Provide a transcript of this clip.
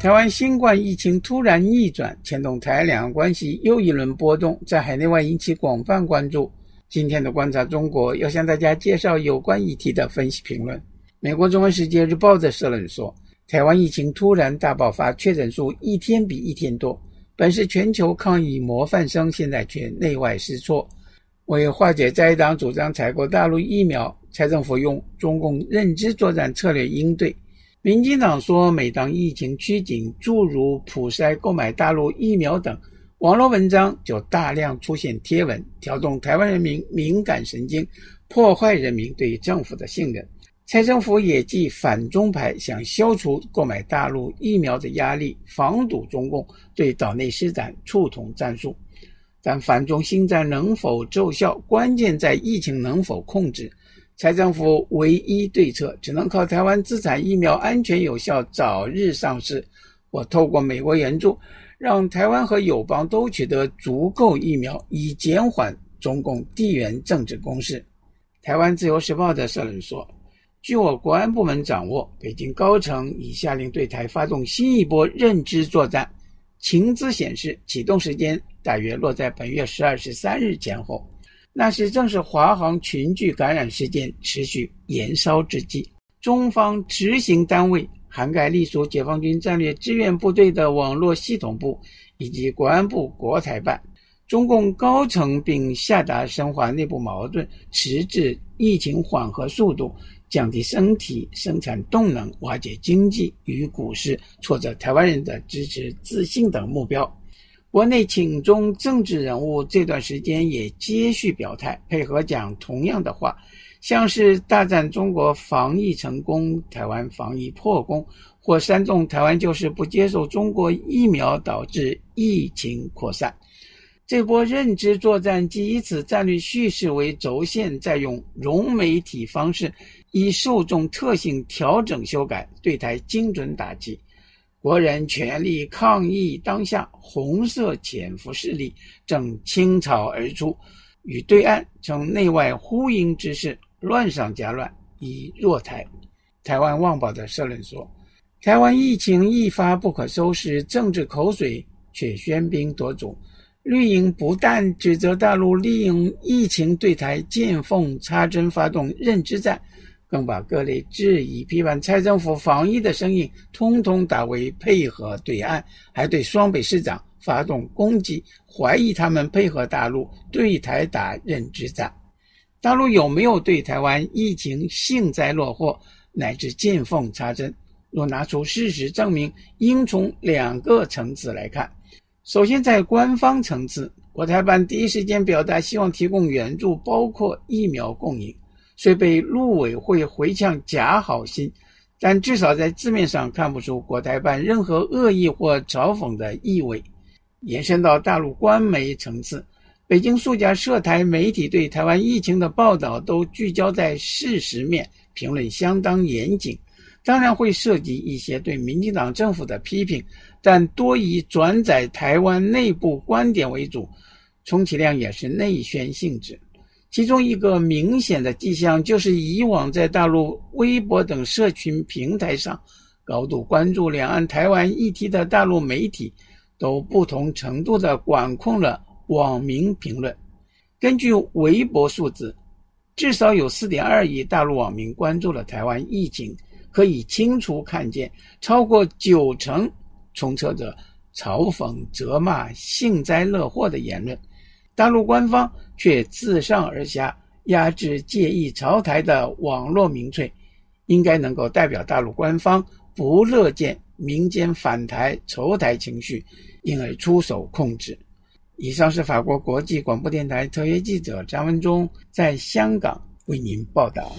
台湾新冠疫情突然逆转，牵动台两岸关系又一轮波动，在海内外引起广泛关注。今天的观察中国要向大家介绍有关议题的分析评论。美国《中文世界》日报的社论说，台湾疫情突然大爆发，确诊数一天比一天多，本是全球抗疫模范生，现在却内外失措。为化解在党主张采购大陆疫苗，蔡政府用中共认知作战策略应对。民进党说，每当疫情趋紧，诸如普筛购买大陆疫苗等网络文章就大量出现贴文，挑动台湾人民敏感神经，破坏人民对政府的信任。蔡政府也继反中牌，想消除购买大陆疫苗的压力，防堵中共对岛内施展触统战术。但反中心战能否奏效，关键在疫情能否控制。财政府唯一对策只能靠台湾资产疫苗安全有效，早日上市，或透过美国援助，让台湾和友邦都取得足够疫苗，以减缓中共地缘政治攻势。台湾自由时报的社论说，据我国安部门掌握，北京高层已下令对台发动新一波认知作战，情资显示启动时间大约落在本月十二、十三日前后。那时正是华航群聚感染事件持续延烧之际，中方执行单位涵盖隶属解放军战略支援部队的网络系统部以及国安部国台办，中共高层并下达深化内部矛盾、迟滞疫情缓和速度、降低身体生产动能、瓦解经济与股市、挫折台湾人的支持自信等目标。国内亲中政治人物这段时间也接续表态，配合讲同样的话，像是大赞中国防疫成功，台湾防疫破功，或煽动台湾就是不接受中国疫苗导致疫情扩散。这波认知作战即以此战略叙事为轴线，再用融媒体方式，以受众特性调整修改，对台精准打击。国人全力抗疫当下，红色潜伏势力正倾巢而出，与对岸呈内外呼应之势，乱上加乱，以弱台。台湾旺报的社论说：台湾疫情一发不可收拾，政治口水却喧宾夺主。绿营不但指责大陆利用疫情对台见缝插针，发动认知战。更把各类质疑、批判蔡政府防疫的声音，通通打为配合对岸，还对双北市长发动攻击，怀疑他们配合大陆对台打认知战。大陆有没有对台湾疫情幸灾乐祸，乃至见缝插针？若拿出事实证明，应从两个层次来看。首先，在官方层次，国台办第一时间表达希望提供援助，包括疫苗供应。虽被陆委会回呛假好心，但至少在字面上看不出国台办任何恶意或嘲讽的意味。延伸到大陆官媒层次，北京数家涉台媒体对台湾疫情的报道都聚焦在事实面，评论相当严谨。当然会涉及一些对民进党政府的批评，但多以转载台湾内部观点为主，充其量也是内宣性质。其中一个明显的迹象，就是以往在大陆微博等社群平台上高度关注两岸台湾议题的大陆媒体，都不同程度地管控了网民评论。根据微博数字，至少有四点二亿大陆网民关注了台湾疫情，可以清楚看见，超过九成充斥着嘲讽、责骂、幸灾乐祸的言论。大陆官方却自上而下压制介意朝台的网络民粹，应该能够代表大陆官方不乐见民间反台仇台情绪，因而出手控制。以上是法国国际广播电台特约记者张文忠在香港为您报道。